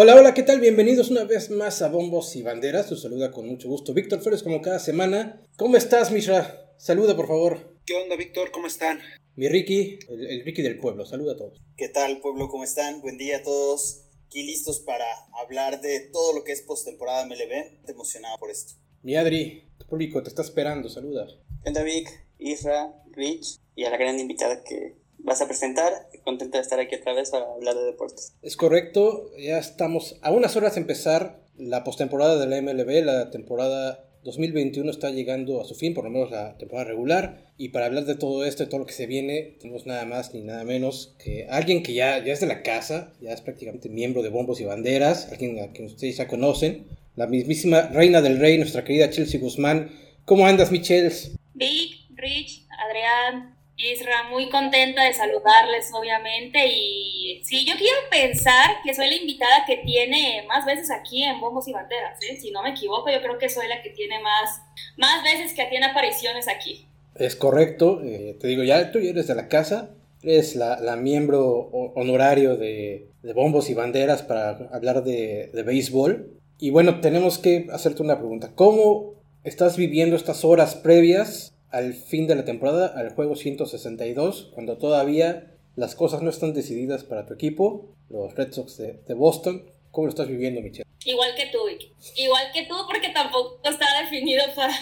Hola, hola, ¿qué tal? Bienvenidos una vez más a Bombos y Banderas. Te saluda con mucho gusto Víctor Flores, como cada semana. ¿Cómo estás, Mishra? Saluda, por favor. ¿Qué onda, Víctor? ¿Cómo están? Mi Ricky, el, Ricky del pueblo. Saluda a todos. ¿Qué tal, pueblo? ¿Cómo están? Buen día a todos. Aquí listos para hablar de todo lo que es postemporada MLB. Te emocionado por esto. Mi Adri, tu público te está esperando. Saluda. ¿Qué onda, Vic, Isra, Rich y a la gran invitada que vas a presentar. Contenta de estar aquí otra vez para hablar de deportes. Es correcto, ya estamos a unas horas de empezar la postemporada de la MLB, la temporada 2021 está llegando a su fin, por lo menos la temporada regular. Y para hablar de todo esto y todo lo que se viene, tenemos nada más ni nada menos que alguien que ya, ya es de la casa, ya es prácticamente miembro de Bombos y Banderas, alguien a quien ustedes ya conocen, la mismísima reina del rey, nuestra querida Chelsea Guzmán. ¿Cómo andas, Michels? Vic, Rich, Adrián, Isra, muy contenta de saludarles, obviamente. Y sí, yo quiero pensar que soy la invitada que tiene más veces aquí en Bombos y Banderas. ¿eh? Si no me equivoco, yo creo que soy la que tiene más, más veces que tiene apariciones aquí. Es correcto, eh, te digo, ya tú eres de la casa, eres la, la miembro honorario de, de, Bombos y Banderas para hablar de, de béisbol. Y bueno, tenemos que hacerte una pregunta. ¿Cómo estás viviendo estas horas previas al fin de la temporada, al juego 162, cuando todavía las cosas no están decididas para tu equipo, los Red Sox de, Boston. ¿Cómo lo estás viviendo, Michelle? Igual que tú. Igual que tú, porque tampoco está definido para,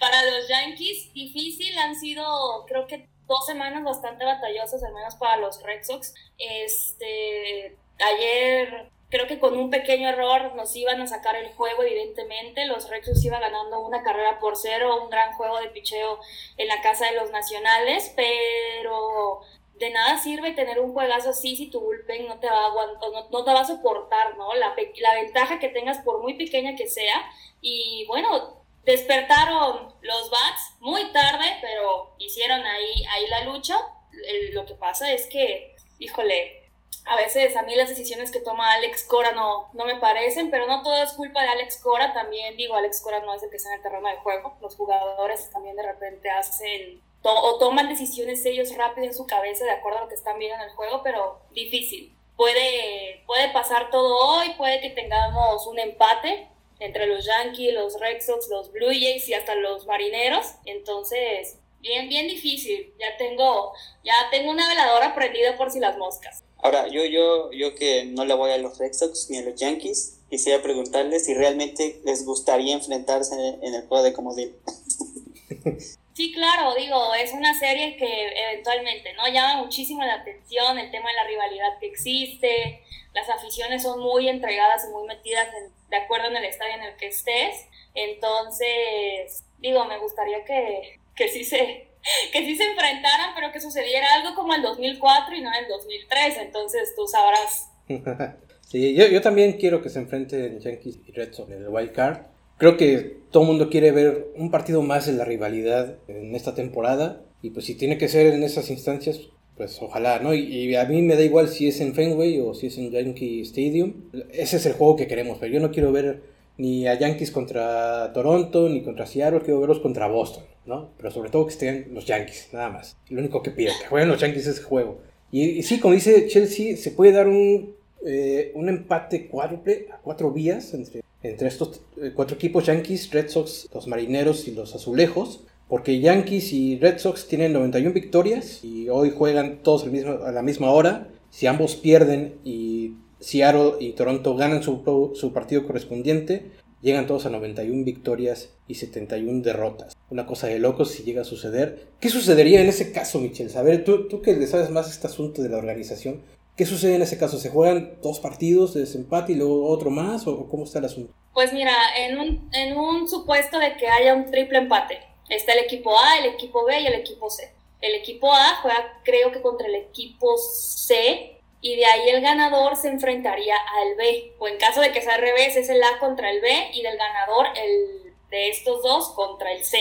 para los Yankees. Difícil, han sido, creo que dos semanas bastante batallosas, al menos para los Red Sox. Este, ayer Creo que con un pequeño error nos iban a sacar el juego, evidentemente. Los Rexos iban ganando una carrera por cero, un gran juego de picheo en la casa de los nacionales, pero de nada sirve tener un juegazo así si tu bullpen no te va a aguantar, no, te va a soportar, ¿no? La, la ventaja que tengas, por muy pequeña que sea. Y bueno, despertaron los Bats muy tarde, pero hicieron ahí, ahí la lucha. lo que pasa es que, híjole, a veces a mí las decisiones que toma Alex Cora no, no me parecen, pero no todo es culpa de Alex Cora, también digo, Alex Cora no es el que está en el terreno de juego, los jugadores también de repente hacen o toman decisiones ellos rápido en su cabeza de acuerdo a lo que están viendo en el juego, pero difícil. Puede, puede pasar todo hoy, puede que tengamos un empate entre los Yankees, los Red Sox, los Blue Jays y hasta los Marineros, entonces bien, bien difícil. Ya tengo, ya tengo una veladora prendida por si las moscas. Ahora, yo, yo, yo que no le voy a los Red Sox ni a los Yankees, quisiera preguntarles si realmente les gustaría enfrentarse en el juego de comodín. Sí, claro, digo, es una serie que eventualmente no llama muchísimo la atención, el tema de la rivalidad que existe, las aficiones son muy entregadas y muy metidas de acuerdo en el estadio en el que estés, entonces, digo, me gustaría que, que sí se, que sí se enfrentaran, pero que sucediera algo como el 2004 y no el 2003, entonces tú sabrás. sí, yo, yo, también quiero que se enfrenten Yankees y Red Sox en el Wild Card. Creo que todo el mundo quiere ver un partido más de la rivalidad en esta temporada. Y pues si tiene que ser en esas instancias, pues ojalá, ¿no? Y, a mí me da igual si es en Fenway o si es en Yankee Stadium. Ese es el juego que queremos, pero yo no quiero ver ni a Yankees contra Toronto, ni contra Seattle, quiero verlos contra Boston, ¿no? Pero sobre todo que estén los Yankees, nada más. Lo único que pido, que jueguen los Yankees ese juego. Y, sí, como dice Chelsea, se puede dar un, eh, un empate cuádruple a cuatro vías entre, entre estos eh, cuatro equipos, Yankees, Red Sox, los Marineros y los Azulejos. Porque Yankees y Red Sox tienen 91 victorias y hoy juegan todos mismo, a la misma hora. Si ambos pierden y Seattle y Toronto ganan su, su partido correspondiente, llegan todos a 91 victorias y 71 derrotas. Una cosa de locos si llega a suceder. ¿Qué sucedería en ese caso, Michel? A ver, tú, tú que le sabes más este asunto de la organización, ¿qué sucede en ese caso? ¿Se juegan dos partidos de desempate y luego otro más? ¿O cómo está el asunto? Pues mira, en un, en un supuesto de que haya un triple empate, está el equipo A, el equipo B y el equipo C. El equipo A juega, creo que contra el equipo C, y de ahí el ganador se enfrentaría al B. O en caso de que sea al revés, es el A contra el B y del ganador el de estos dos contra el C,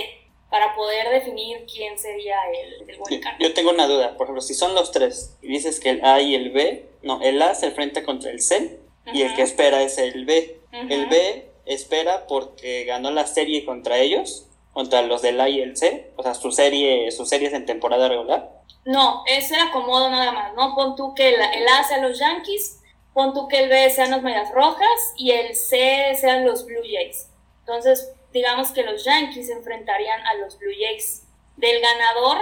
para poder definir quién sería el, el buen Yo tengo una duda, por ejemplo, si son los tres y dices que el A y el B, no, el A se enfrenta contra el C y el que espera es el B. El B espera porque ganó la serie contra ellos, contra los del A y el C, o sea, su serie, sus series en temporada regular no, es el acomodo nada más, ¿no? Pon tú que el, A sea los Yankees, pon tú que el B sean los Medias Rojas y el C sean los Blue Jays. Entonces, digamos que los Yankees enfrentarían a los Blue Jays. Del ganador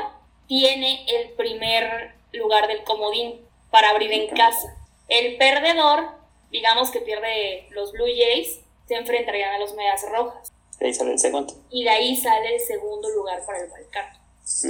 tiene el primer lugar del comodín para abrir en casa. El perdedor, digamos que pierde los Blue Jays, se enfrentarían a los Medias Rojas. De ahí sale el segundo. Y de ahí sale el segundo lugar para el wildcard.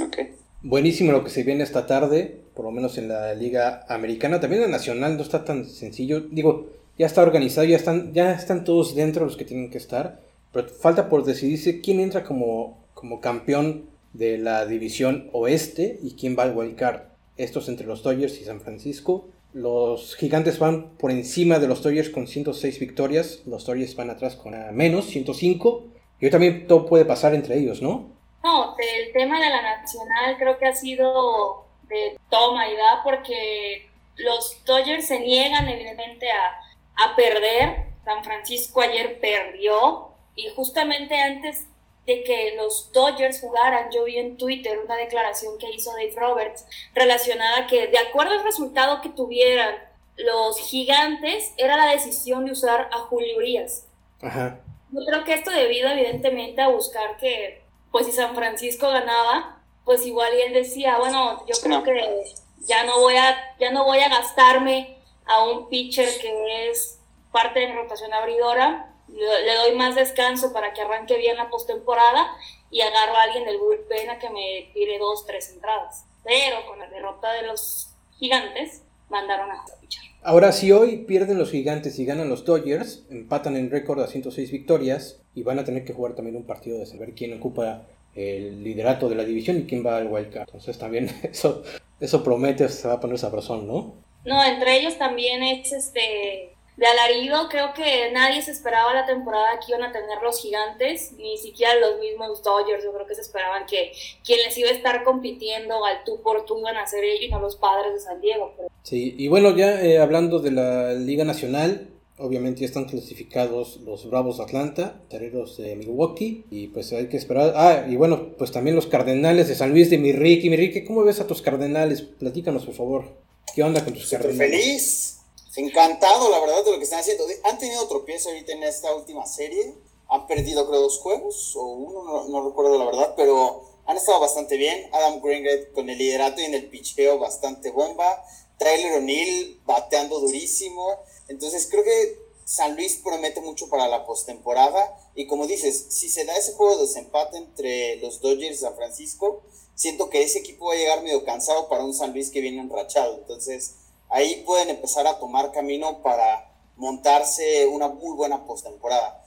Ok. Buenísimo lo que se viene esta tarde, por lo menos en la Liga Americana. También la Nacional no está tan sencillo. Digo, ya está organizado, ya están, ya están todos dentro los que tienen que estar. Pero falta por decidirse quién entra como, como campeón de la división oeste y quién va al wildcard. Estos entre los Dodgers y San Francisco. Los gigantes van por encima de los Dodgers con 106 victorias. Los Dodgers van atrás con menos, 105. Y hoy también todo puede pasar entre ellos, ¿no? No, el tema de la nacional creo que ha sido de toma y da porque los Dodgers se niegan evidentemente a, a perder. San Francisco ayer perdió y justamente antes de que los Dodgers jugaran, yo vi en Twitter una declaración que hizo Dave Roberts relacionada que de acuerdo al resultado que tuvieran los gigantes, era la decisión de usar a Julio Urias. Ajá. Yo creo que esto debido evidentemente a buscar que, pues si San Francisco ganaba, pues igual y él decía, bueno, yo creo que ya no voy a, ya no voy a gastarme a un pitcher que es parte de mi rotación abridora, le doy más descanso para que arranque bien la postemporada y agarro a alguien del bullpen a que me tire dos, tres entradas. Pero con la derrota de los gigantes, mandaron a pichar. Ahora, si hoy pierden los gigantes y ganan los Dodgers, empatan en récord a 106 victorias y van a tener que jugar también un partido de saber quién ocupa el liderato de la división y quién va al wildcard. Entonces también eso, eso promete, se va a poner sabrosón, ¿no? No, entre ellos también es este de alarido, creo que nadie se esperaba la temporada que iban a tener los gigantes, ni siquiera los mismos Dodgers, yo creo que se esperaban que quien les iba a estar compitiendo al tú por tú iban a ser ellos y no los padres de San Diego. Sí, y bueno, ya eh, hablando de la Liga Nacional, obviamente ya están clasificados los Bravos de Atlanta, Toreros de Milwaukee, y pues hay que esperar. Ah, y bueno, pues también los Cardenales de San Luis de Mirrique. Mirrique, ¿cómo ves a tus Cardenales? Platícanos, por favor. ¿Qué onda con tus Super Cardenales? feliz encantado, la verdad, de lo que están haciendo. Han tenido tropiezo ahorita en esta última serie. Han perdido, creo, dos juegos, o uno, no, recuerdo la verdad, pero han estado bastante bien. Adam Greenberg con el liderato y en el picheo bastante bomba. Tyler O'Neill bateando durísimo. Entonces creo que San Luis promete mucho para la postemporada. Y como dices, si se da ese juego de desempate entre los Dodgers y San Francisco, siento que ese equipo va a llegar medio cansado para un San Luis que viene enrachado. Entonces ahí pueden empezar a tomar camino para montarse una muy buena postemporada.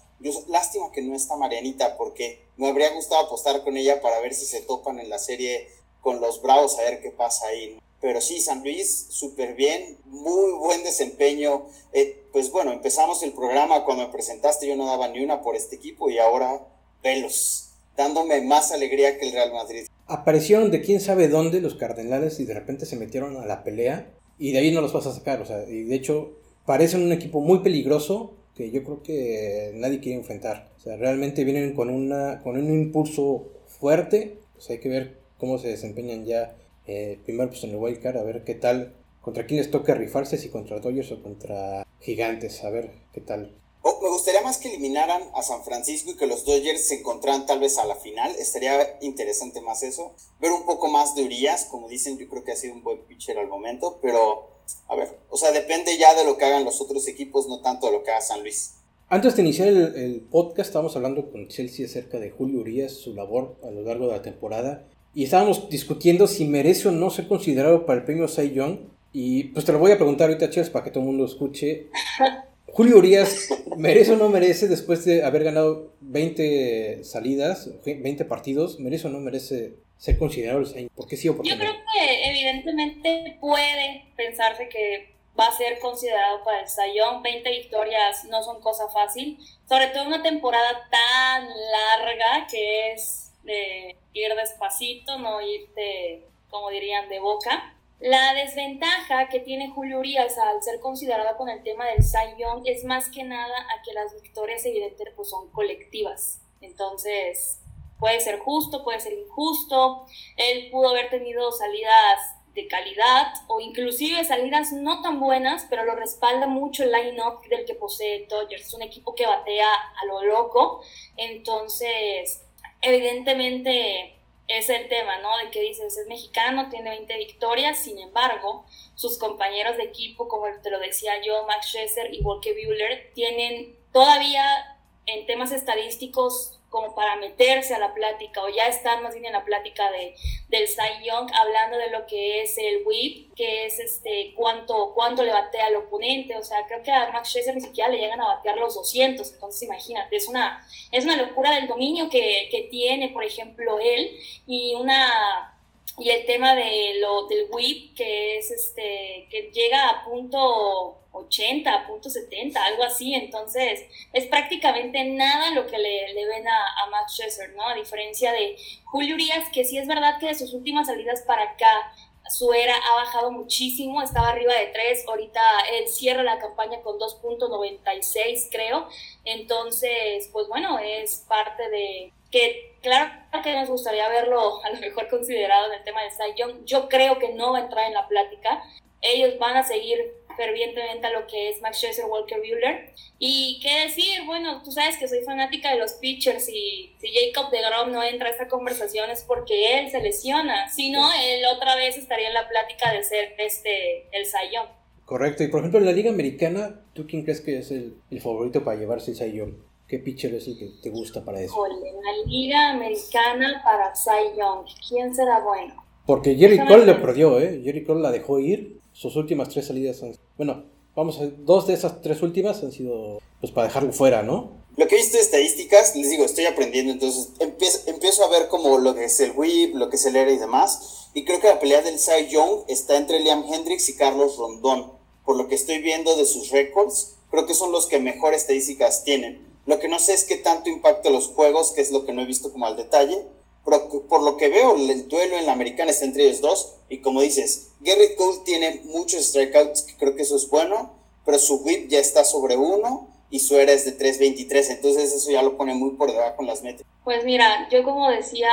Lástima que no está Marianita porque me habría gustado apostar con ella para ver si se topan en la serie con los Bravos, a ver qué pasa ahí. Pero sí, San Luis, súper bien, muy buen desempeño. Eh, pues bueno, empezamos el programa cuando me presentaste, yo no daba ni una por este equipo y ahora velos, dándome más alegría que el Real Madrid. Aparecieron de quién sabe dónde los Cardenales y de repente se metieron a la pelea y de ahí no los vas a sacar. O sea, y de hecho, parecen un equipo muy peligroso que yo creo que nadie quiere enfrentar. O sea, realmente vienen con, una, con un impulso fuerte. Pues hay que ver cómo se desempeñan ya eh, primero pues en el wildcard, a ver qué tal, contra quién les toca rifarse, si contra Dodgers o contra Gigantes, a ver qué tal. Oh, me gustaría más que eliminaran a San Francisco y que los Dodgers se encontraran tal vez a la final. Estaría interesante más eso. Ver un poco más de Urias, como dicen, yo creo que ha sido un buen pitcher al momento, pero a ver, o sea, depende ya de lo que hagan los otros equipos, no tanto de lo que haga San Luis. Antes de iniciar el, el podcast, estábamos hablando con Chelsea acerca de Julio Urias, su labor a lo largo de la temporada, y estábamos discutiendo si merece o no ser considerado para el premio Cy Young. Y pues te lo voy a preguntar ahorita, Chelsea, para que todo el mundo escuche. Julio Urias, ¿merece o no merece después de haber ganado 20 salidas, 20 partidos? ¿Merece o no merece ser considerado el ¿Por qué sí o por qué Yo creo que evidentemente puede pensarse que va a ser considerado para el Sayón. 20 victorias no son cosa fácil, sobre todo una temporada tan larga que es de ir despacito, no irte, como dirían, de boca. La desventaja que tiene Julio Urias al ser considerado con el tema del Cy Young es más que nada a que las victorias evidentemente pues, son colectivas. Entonces, puede ser justo, puede ser injusto. Él pudo haber tenido salidas de calidad o inclusive salidas no tan buenas, pero lo respalda mucho el line-up del que posee Dodgers. Es un equipo que batea a lo loco, entonces evidentemente es el tema, ¿no? De que dices, es mexicano, tiene 20 victorias, sin embargo, sus compañeros de equipo, como te lo decía yo, Max Scherzer y Walker Buehler, tienen todavía en temas estadísticos como para meterse a la plática o ya están más bien en la plática de, del Cy Young hablando de lo que es el whip, que es este cuánto, cuánto le batea al oponente, o sea, creo que a Max Scherzer ni siquiera le llegan a batear los 200, entonces imagínate, es una, es una locura del dominio que, que tiene, por ejemplo, él y una y el tema de lo del whip que es este que llega a punto 80, punto 70, algo así. Entonces, es prácticamente nada lo que le, le ven a, a, Max Scherzer, ¿no? A diferencia de Julio Urias, que sí es verdad que de sus últimas salidas para acá, su era ha bajado muchísimo, estaba arriba de 3, ahorita él cierra la campaña con 2.96, creo. Entonces, pues bueno, es parte de que claro que nos gustaría verlo a lo mejor considerado en el tema de Cy Young. Yo creo que no va a entrar en la plática. Ellos van a seguir fervientemente a lo que es Max Scherzer, Walker Buehler. Y qué decir, bueno, tú sabes que soy fanática de los pitchers y si Jacob de Grom no entra a esta conversación es porque él se lesiona. Si no, él otra vez estaría en la plática de ser este, el Sayón. Correcto, y por ejemplo en la Liga Americana, ¿tú quién crees que es el, el favorito para llevarse el Sayón? ¿Qué pitcher es el que te gusta para eso? en la Liga Americana para Cy Young, ¿quién será bueno? Porque Jerry Cole le perdió, ¿eh? Jerry Cole la dejó ir sus últimas tres salidas han bueno, vamos a dos de esas tres últimas han sido pues para dejarlo fuera, ¿no? Lo que he visto de estadísticas, les digo, estoy aprendiendo, entonces empiezo, empiezo a ver como lo que es el whip, lo que es el ERA y demás, y creo que la pelea del Cy Young está entre Liam Hendricks y Carlos Rondón. Por lo que estoy viendo de sus récords, creo que son los que mejor estadísticas tienen. Lo que no sé es qué tanto impacta los juegos, que es lo que no he visto como al detalle, por lo que veo, el duelo en la americana está entre ellos dos. Y como dices, Garrett Cole tiene muchos strikeouts, que creo que eso es bueno, pero su whip ya está sobre uno y su era es de 3.23, entonces eso ya lo pone muy por debajo con las metas. Pues mira, yo como decía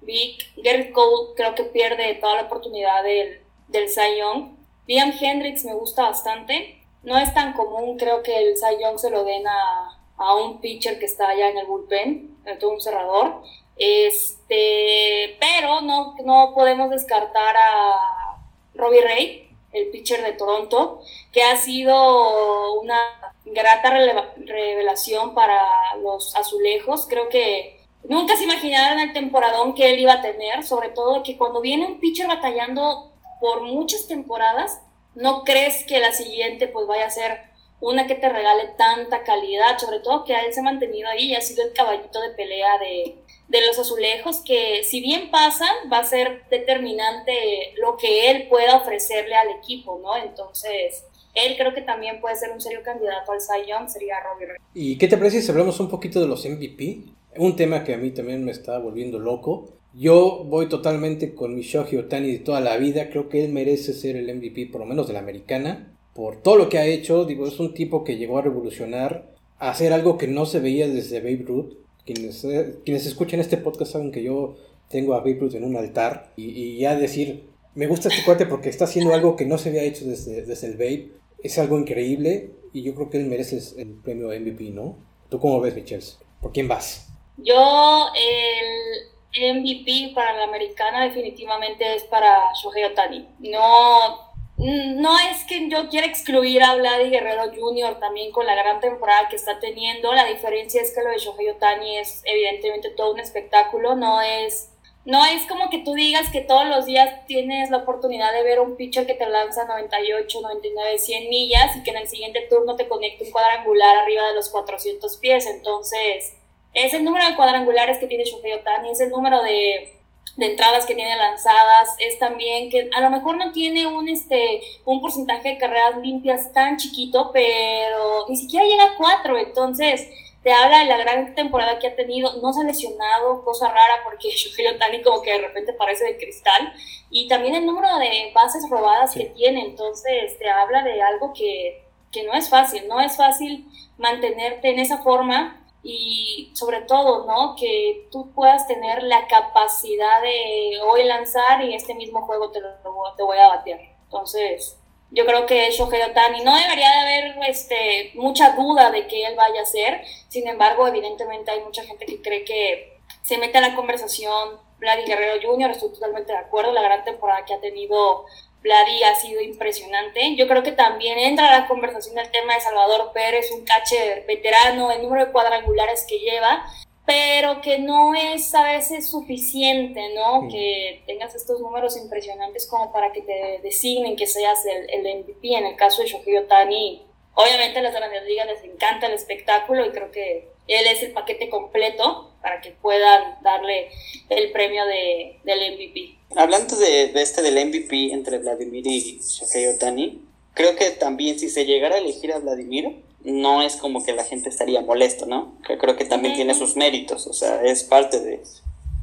Vic, Garrett Cole creo que pierde toda la oportunidad del, del Cy Young. Liam Hendricks me gusta bastante. No es tan común, creo que el Cy Young se lo den a, a un pitcher que está allá en el bullpen, en todo un cerrador. Este, pero no, no podemos descartar a Robbie Ray, el pitcher de Toronto, que ha sido una grata revelación para los azulejos. Creo que nunca se imaginaron el temporadón que él iba a tener, sobre todo que cuando viene un pitcher batallando por muchas temporadas, no crees que la siguiente pues vaya a ser una que te regale tanta calidad, sobre todo que él se ha mantenido ahí y ha sido el caballito de pelea de, de los azulejos que si bien pasan, va a ser determinante lo que él pueda ofrecerle al equipo, ¿no? Entonces, él creo que también puede ser un serio candidato al Cy Young, sería Robbie Ray. ¿Y qué te parece si hablamos un poquito de los MVP? Un tema que a mí también me está volviendo loco. Yo voy totalmente con mi Shohei Otani de toda la vida. Creo que él merece ser el MVP, por lo menos de la americana, por todo lo que ha hecho. Digo, es un tipo que llegó a revolucionar, a hacer algo que no se veía desde Babe Ruth quienes, eh, quienes escuchan este podcast saben que yo tengo a Babe Ruth en un altar y, ya decir, me gusta este cuate porque está haciendo algo que no se había hecho desde, desde el Babe, es algo increíble y yo creo que él merece el premio MVP, ¿no? ¿Tú cómo ves, Michelle? ¿Por quién vas? Yo, el MVP para la americana definitivamente es para Shohei Otani. No no es que yo quiera excluir a Vladi Guerrero Jr. también con la gran temporada que está teniendo. La diferencia es que lo de Shohei Otani es evidentemente todo un espectáculo. No es, no es como que tú digas que todos los días tienes la oportunidad de ver un pitcher que te lanza 98, 99, 100 millas y que en el siguiente turno te conecte un cuadrangular arriba de los 400 pies. Entonces, es el número de cuadrangulares que tiene Shohei Otani, es el número de de entradas que tiene lanzadas, es también que a lo mejor no tiene un, este, un porcentaje de carreras limpias tan chiquito, pero ni siquiera llega a cuatro, entonces te habla de la gran temporada que ha tenido, no se ha lesionado, cosa rara porque Shohei Otani como que de repente parece de cristal, y también el número de bases robadas que tiene, entonces te habla de algo que, que no es fácil, no es fácil mantenerte en esa forma y sobre todo, ¿no? Que tú puedas tener la capacidad de hoy lanzar y este mismo juego te, lo, te voy a batear. Entonces, yo creo que Shohei Otani no debería de haber este, mucha duda de que él vaya a ser. Sin embargo, evidentemente hay mucha gente que cree que se mete a la conversación Vladi Guerrero Jr., estoy totalmente de acuerdo, la gran temporada que ha tenido Vladi ha sido impresionante. Yo creo que también entra a la conversación el tema de Salvador Pérez, un catcher veterano, el número de cuadrangulares que lleva, pero que no es a veces suficiente, ¿no? Que tengas estos números impresionantes como para que te designen que seas el, el MVP. En el caso de Shohei Otani, obviamente a las grandes ligas les encanta el espectáculo y creo que él es el paquete completo para que puedan darle el premio de, del MVP. Hablando de, de, este del MVP entre Vladimir y Shohei Otani, creo que también si se llegara a elegir a Vladimir, no es como que la gente estaría molesto, ¿no? Creo que también tiene sus méritos, o sea, es parte de,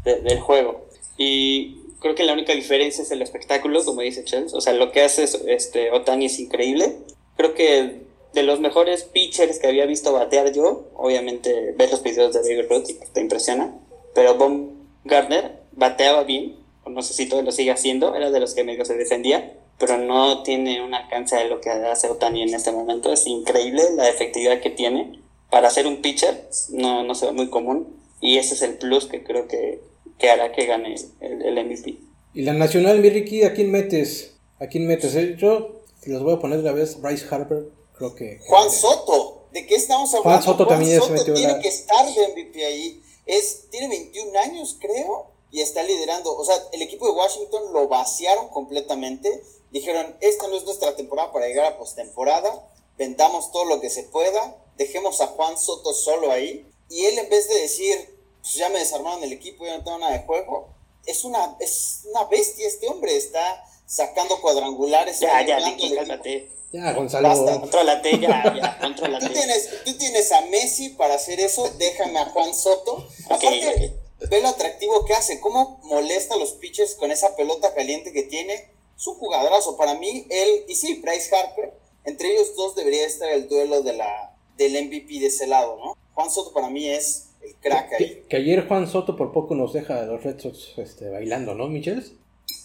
del juego. Y creo que la única diferencia es el espectáculo, como dice Chelsea, o sea, lo que hace este, Otani es increíble. Creo que de los mejores pitchers que había visto batear yo, obviamente ver los videos de David Roth te impresiona, pero Bob Gardner bateaba bien, no sé si todo lo sigue haciendo, era de los que medio se defendía, pero no tiene un alcance de lo que hace Otani en este momento. Es increíble la efectividad que tiene. Para ser un pitcher no, no se ve muy común y ese es el plus que creo que, que hará que gane el, el, MVP. ¿Y la nacional, mi Ricky, a quién metes? ¿A quién metes? Eh, yo los voy a poner la vez, Bryce Harper, creo que... Juan Soto, ¿de qué estamos hablando? Juan Soto Juan también Soto se metió tiene la... que estar de MVP ahí. Es, tiene 21 años, creo, y está liderando. O sea, el equipo de Washington lo vaciaron completamente. Dijeron, esta no es nuestra temporada para llegar a postemporada. Vendamos todo lo que se pueda. Dejemos a Juan Soto solo ahí. Y él en vez de decir, pues ya me desarmaron el equipo, ya no tengo nada de juego. Es una, es una bestia este hombre. Está sacando cuadrangulares. Ya, ya, equipo. cálmate. Ya, Gonzalo. Basta. Contrólate, ya, ya, Tú contrólate. tienes, tú tienes a Messi para hacer eso, déjame a Juan Soto. Aparte, ve lo atractivo que hace, cómo molesta a los pitchers con esa pelota caliente que tiene. Es un jugadorazo. Para mí, él, y sí, Bryce Harper, entre ellos dos debería estar el duelo de la, del MVP de ese lado, ¿no? Juan Soto para mí es el crack ahí. Que, que ayer Juan Soto por poco nos deja a los Red Sox este, bailando, ¿no, Michels?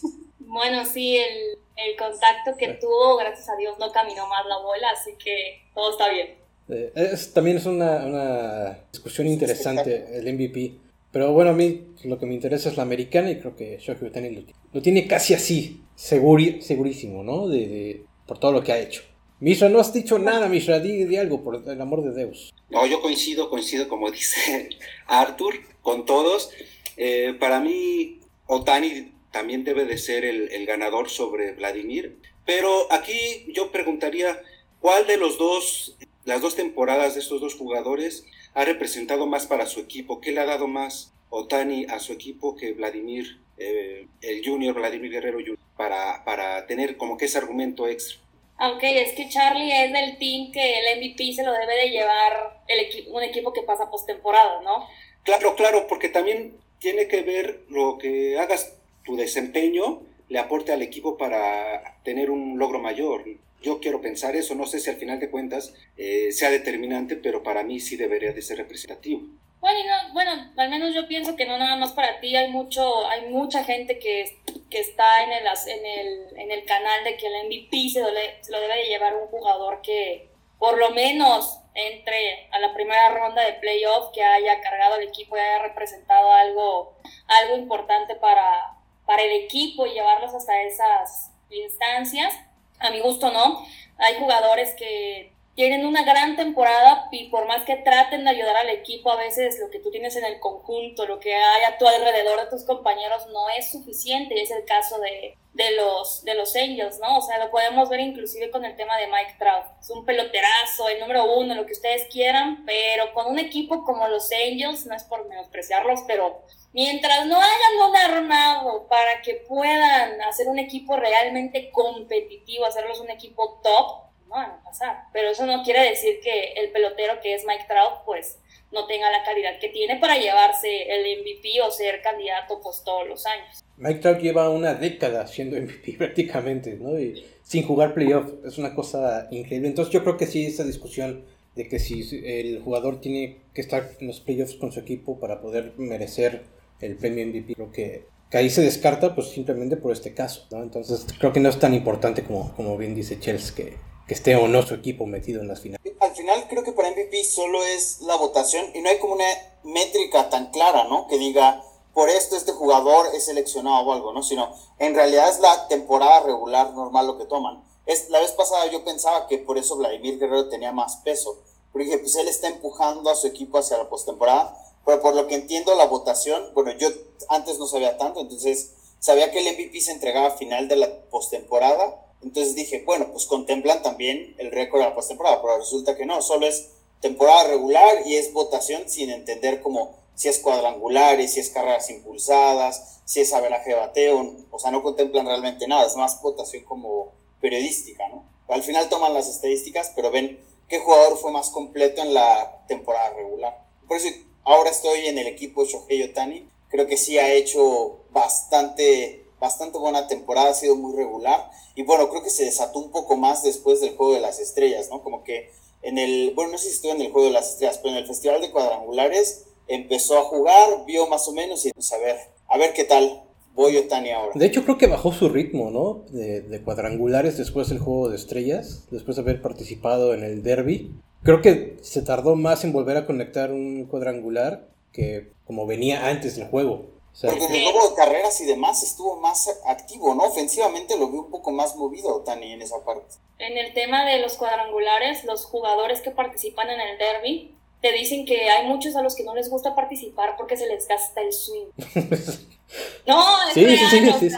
Bueno, sí, el, el contacto que tuvo, gracias a Dios, no caminó más la bola, así que todo está bien. Eh, es, también es una, una discusión interesante el MVP. Pero bueno, a mí lo que me interesa es la americana y creo que Shohei Ohtani lo, lo tiene casi así, seguri, segurísimo, ¿no? De, de- por todo lo que ha hecho. Mishra, no has dicho nada, Mishra, di, di algo, por el amor de Dios. No, yo coincido, coincido, como dice Arthur, con todos. Eh, para mí, Otani también debe de ser el, el ganador sobre Vladimir. Pero aquí yo preguntaría, ¿cuál de los dos, las dos temporadas de estos dos jugadores ha representado más para su equipo? ¿Qué le ha dado más Otani a su equipo que Vladimir, eh, el Junior, Vladimir Guerrero Junior, para, para tener como que ese argumento extra? Aunque es que Charlie es del team que el MVP se lo debe de llevar el equi- un equipo que pasa postemporada, ¿no? Claro, claro, porque también tiene que ver lo que hagas tu desempeño le aporte al equipo para tener un logro mayor. Yo quiero pensar eso, no sé si al final de cuentas eh, sea determinante, pero para mí sí debería de ser representativo. Bueno, no, bueno, al menos yo pienso que no nada más para ti, hay mucho, hay mucha gente que, que está en el, en, el, en el canal de que el MVP se lo debe de llevar un jugador que por lo menos entre a la primera ronda de playoff, que haya cargado el equipo y haya representado algo, algo importante para, para el equipo y llevarlos hasta esas instancias. A mi gusto no. Hay jugadores que tienen una gran temporada y por más que traten de ayudar al equipo, a veces lo que tú tienes en el conjunto, lo que hay a tu alrededor de tus compañeros no es suficiente y es el caso de, de los, de los Angels, ¿no? O sea, lo podemos ver inclusive con el tema de Mike Trout. Es un peloterazo, el número uno, lo que ustedes quieran, pero con un equipo como los Angels, no es por menospreciarlos, pero mientras no hayan un armado para que puedan hacer un equipo realmente competitivo, hacerlos un equipo top, no van a pasar. Pero eso no quiere decir que el pelotero que es Mike Trout, pues no tenga la calidad que tiene para llevarse el MVP o ser candidato pues todos los años. Mike Trout lleva una década siendo MVP prácticamente, ¿no? Y sin jugar playoff. Es una cosa increíble. Entonces yo creo que sí, esta discusión de que si el jugador tiene que estar en los playoffs con su equipo para poder merecer el premio MVP, creo que, que ahí se descarta pues simplemente por este caso, ¿no? Entonces creo que no es tan importante como, como bien dice Chelsea que, que esté o no su equipo metido en las finales. Al final creo que para MVP solo es la votación y no hay como una métrica tan clara, ¿no? Que diga, por esto este jugador es seleccionado o algo, ¿no? Sino en realidad es la temporada regular normal lo que toman. Es, la vez pasada yo pensaba que por eso Vladimir Guerrero tenía más peso. Porque pues él está empujando a su equipo hacia la postemporada. Pero por lo que entiendo la votación, bueno, yo antes no sabía tanto, entonces sabía que el MVP se entregaba a final de la postemporada. Entonces dije, bueno, pues contemplan también el récord de la postemporada, pero resulta que no, solo es temporada regular y es votación sin entender como si es cuadrangulares, si es carreras impulsadas, si es averaje de bateo, o sea, no contemplan realmente nada, es más votación como periodística, ¿no? Al final toman las estadísticas, pero ven qué jugador fue más completo en la temporada regular. Por eso ahora estoy en el equipo Shohei Otani, creo que sí ha hecho bastante, bastante buena temporada, ha sido muy regular, y bueno, creo que se desató un poco más después del Juego de las Estrellas, ¿no? Como que en el, bueno, no sé si estuvo en el Juego de las Estrellas, pero en el Festival de Cuadrangulares empezó a jugar, vio más o menos y pues a ver, a ver qué tal voy Otani ahora. De hecho, creo que bajó su ritmo, ¿no? De, cuadrangulares después del juego de estrellas, después de haber participado en el derby. Creo que se tardó más en volver a conectar un cuadrangular que como venía antes del juego. Porque en el de carreras y demás estuvo más activo, ¿no? Ofensivamente lo vi un poco más movido Otani en esa parte. En el tema de los cuadrangulares, los jugadores que participan en el derby te dicen que hay muchos a los que no les gusta participar porque se les gasta el swing. no, es real, sí, sí,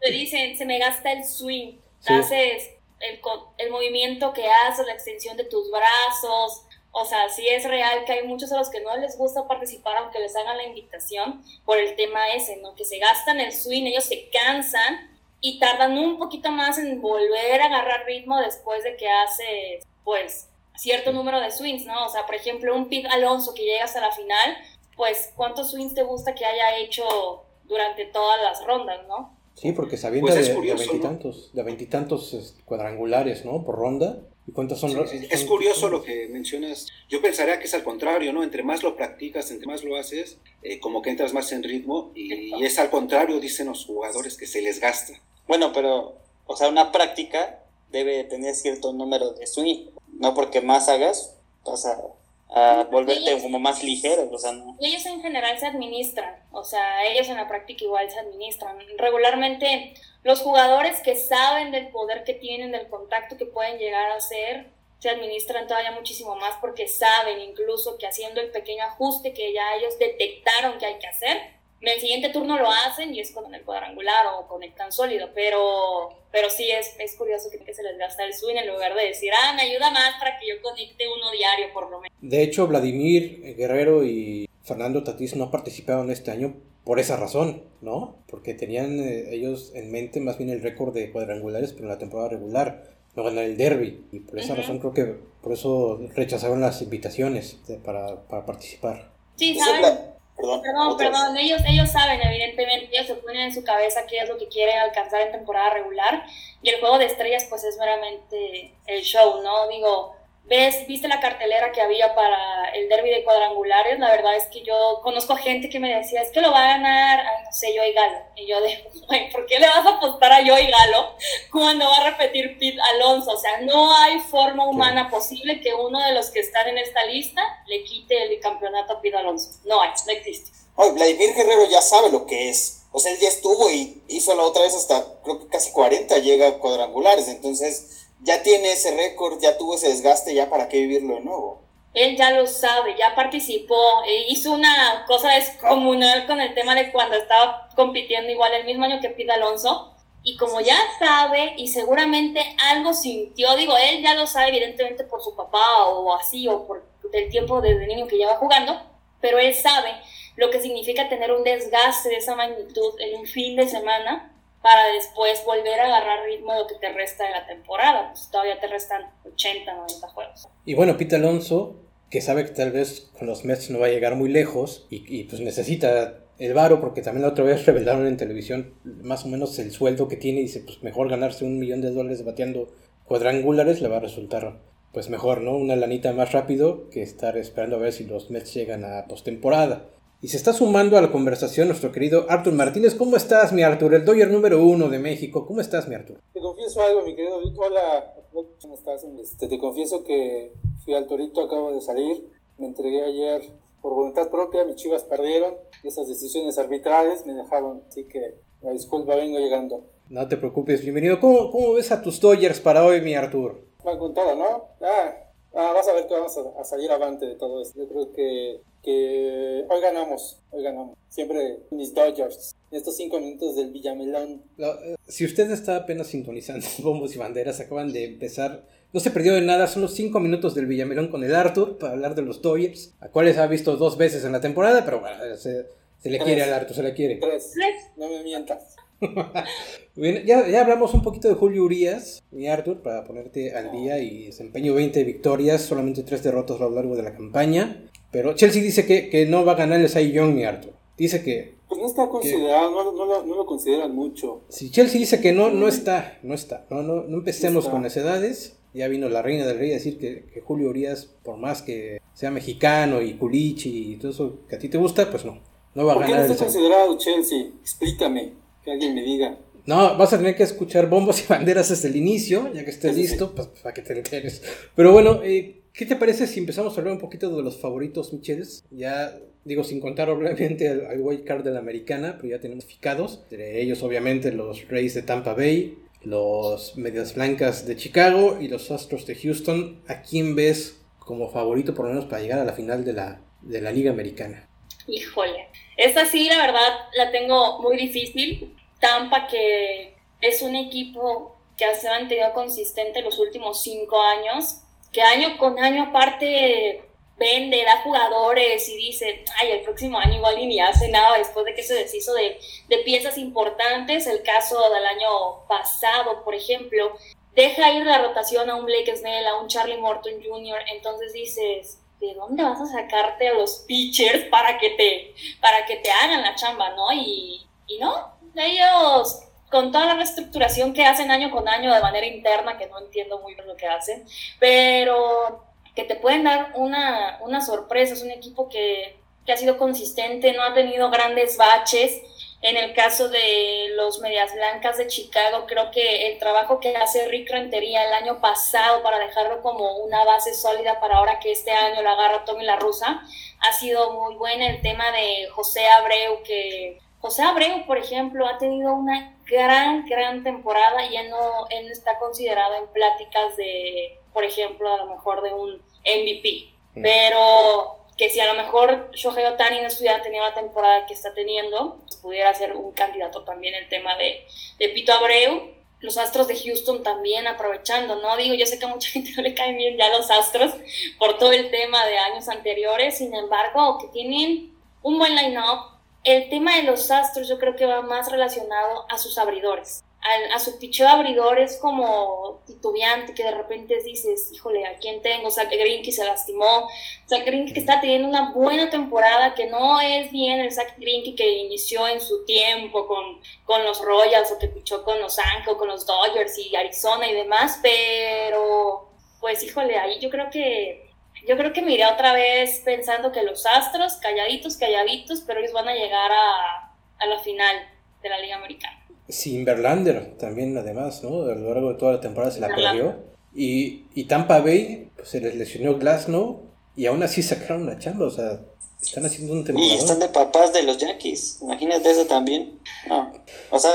te dicen, se me gasta el swing. Haces el, el movimiento que haces, la extensión de tus brazos. O sea, sí es real que hay muchos a los que no les gusta participar aunque les hagan la invitación por el tema ese, ¿no? Que se gastan el swing, ellos se cansan y tardan un poquito más en volver a agarrar ritmo después de que haces, pues, cierto número de swings, ¿no? O sea, por ejemplo, un Pete Alonso que llega hasta la final, pues, ¿cuántos swings te gusta que haya hecho durante todas las rondas, no? Sí, porque se avienta pues de, veintitantos, de veintitantos cuadrangulares, ¿no? Por ronda. ¿Y cuántos son? es curioso lo que mencionas. Yo pensaría que es al contrario, ¿no? Entre más lo practicas, entre más lo haces, eh, como que entras más en ritmo. Y, es al contrario, dicen los jugadores, que se les gasta. Bueno, pero, o sea, una práctica debe tener cierto número de swing no porque más hagas, vas a, volverte como más ligero, o sea, no. Ellos en general se administran, o sea, ellos en la práctica igual se administran. Regularmente los jugadores que saben del poder que tienen, del contacto que pueden llegar a hacer, se administran todavía muchísimo más porque saben incluso que haciendo el pequeño ajuste que ya ellos detectaron que hay que hacer, en el siguiente turno lo hacen y es con el cuadrangular o conectan sólido, pero, pero sí es, es curioso que, se les gasta el swing en lugar de decir, ah, me ayuda más para que yo conecte uno diario por lo menos. De hecho, Vladimir Guerrero y Fernando Tatís no participaron este año por esa razón, ¿no? Porque tenían eh, ellos en mente más bien el récord de cuadrangulares, pero en la temporada regular, no ganar el derby. Y por esa razón creo que por eso rechazaron las invitaciones para, para participar. Sí, ¿saben? Perdón, perdón, Ellos, ellos saben, evidentemente, ellos se ponen en su cabeza qué es lo que quieren alcanzar en temporada regular. Y el juego de estrellas, pues es meramente el show, ¿no? Digo, ves, viste la cartelera que había para el derby de cuadrangulares, la verdad es que yo conozco gente que me decía, es que lo va a ganar, no sé, yo y Galo. Y yo de, ¿por qué le vas a apostar a yo y Galo cuando va a repetir Pete Alonso? O sea, no hay forma humana posible que uno de los que están en esta lista le quite el campeonato a Pete Alonso. No hay, no existe. Ay, Vladimir Guerrero ya sabe lo que es. O sea, él ya estuvo y hizo la otra vez hasta, creo que casi 40 llega a cuadrangulares. Entonces, ya tiene ese récord, ya tuvo ese desgaste, ya para qué vivirlo de nuevo. Él ya lo sabe, ya participó, e hizo una cosa descomunal con el tema de cuando estaba compitiendo igual el mismo año que Pete Alonso. Y como ya sabe y seguramente algo sintió, digo, él ya lo sabe evidentemente por su papá o así, o por el tiempo desde niño que lleva jugando, pero él sabe lo que significa tener un desgaste de esa magnitud en un fin de semana para después volver a agarrar ritmo de lo que te resta de la temporada. Pues todavía te restan 80, 90 juegos. Y bueno, Pete Alonso, que sabe que tal vez con los Mets no va a llegar muy lejos y, pues necesita el varo porque también la otra vez revelaron en televisión más o menos el sueldo que tiene y dice pues mejor ganarse un millón de dólares bateando cuadrangulares le va a resultar pues mejor, ¿no? Una lanita más rápido que estar esperando a ver si los Mets llegan a postemporada. Y se está sumando a la conversación nuestro querido Artur Martínez. ¿Cómo estás, mi Artur? El Doyer número uno de México. ¿Cómo estás, mi Artur? Te confieso algo, mi querido Vic. Hola, ¿cómo estás? Este, te confieso que fui al Torito, acabo de salir. Me entregué ayer por voluntad propia. Mis chivas perdieron. Y esas decisiones arbitrales me dejaron. Así que la disculpa, vengo llegando. No te preocupes, bienvenido. ¿Cómo, cómo ves a tus Dodgers para hoy, mi Artur? Van con todo, ¿no? Ah, ah, vas a ver que vamos a, a salir avante de todo esto. Yo creo que que hoy ganamos, hoy ganamos. Siempre mis Dodgers. Estos cinco minutos del Villamelón. Eh, si usted está apenas sintonizando bombos y banderas, acaban de empezar. No se perdió de nada, son los cinco minutos del Villamelón con el Arthur para hablar de los Dodgers, a cuales ha visto dos veces en la temporada, pero bueno, se, le quiere al Arthur, se le quiere. Tres. No me mientas. Bien, ya, ya, hablamos un poquito de Julio Urias, mi Arthur, para ponerte al día y desempeño 20 victorias, solamente 3 derrotas a lo largo de la campaña. Pero Chelsea dice que, que no va a ganar el Cy Young ni Arthur. Dice que... Pues no está considerado, no, no, lo, no, lo, consideran mucho. Si Chelsea dice que no, no está, no está. No, no, no empecemos con edades Ya vino la reina del rey a decir que, que, Julio Urias, por más que sea mexicano y culichi y todo eso que a ti te gusta, pues no. No va a ganar. ¿Por qué no está considerado Chelsea? Explícame, que alguien me diga. No, vas a tener que escuchar bombos y banderas desde el inicio, ya que estés listo, pues para que te enteres. Pero bueno, eh, ¿Qué te parece si empezamos a hablar un poquito de los favoritos Micheles? Ya digo, sin contar obviamente al, al wild card de la americana, pero ya tenemos ficados. Entre ellos, obviamente, los Rays de Tampa Bay, los Medias Blancas de Chicago y los Astros de Houston. ¿A quién ves como favorito, por lo menos, para llegar a la final de la, de la Liga Americana? Híjole, esta sí, la verdad, la tengo muy difícil. Tampa, que es un equipo que se ha mantenido consistente los últimos cinco años que año con año aparte vende, da jugadores y dice, ay, el próximo año igual ni hace nada después de que se deshizo de, de piezas importantes. El caso del año pasado, por ejemplo, deja ir la rotación a un Blake Snell, a un Charlie Morton Jr., entonces dices, ¿de dónde vas a sacarte a los pitchers para que te, para que te hagan la chamba, no? Y, y no, ellos con toda la reestructuración que hacen año con año de manera interna, que no entiendo muy bien lo que hacen, pero que te pueden dar una, una sorpresa. Es un equipo que, que, ha sido consistente, no ha tenido grandes baches. En el caso de los Medias Blancas de Chicago, creo que el trabajo que hace Rick Rentería el año pasado para dejarlo como una base sólida para ahora que este año la agarra Tommy La Rusa ha sido muy bueno. El tema de José Abreu, que José Abreu, por ejemplo, ha tenido una gran, gran temporada y él no, él está considerado en pláticas de, por ejemplo, a lo mejor de un MVP. Mm. Pero que si a lo mejor Shohei Otani no estuviera teniendo la temporada que está teniendo, pues pudiera ser un candidato también el tema de, de Pito Abreu. Los Astros de Houston también aprovechando, ¿no? Digo, yo sé que a mucha gente no le caen bien ya los Astros por todo el tema de años anteriores, sin embargo, que tienen un buen line-up, el tema de los astros yo creo que va más relacionado a sus abridores. A, su picheo de abridores como titubeante, que de repente dices, híjole, ¿a quién tengo? Zach Greinke se lastimó. Zach Greinke que está teniendo una buena temporada, que no es bien el Zach Greinke que inició en su tiempo con, con los Royals o que pichó con los Ángeles, con los Dodgers y Arizona y demás, pero pues híjole, ahí yo creo que yo creo que me iré otra vez pensando que los Astros, calladitos, calladitos, pero ellos van a llegar a, a la final de la Liga Americana. Sin Verlander también, además, ¿no? A lo largo de toda la temporada se la perdió. Y, y Tampa Bay pues, se les lesionó Glasnow y aún así sacaron la chamba, o sea, están haciendo un temporada. Y están de papás de los Yankees, imagínate eso también. No. O sea,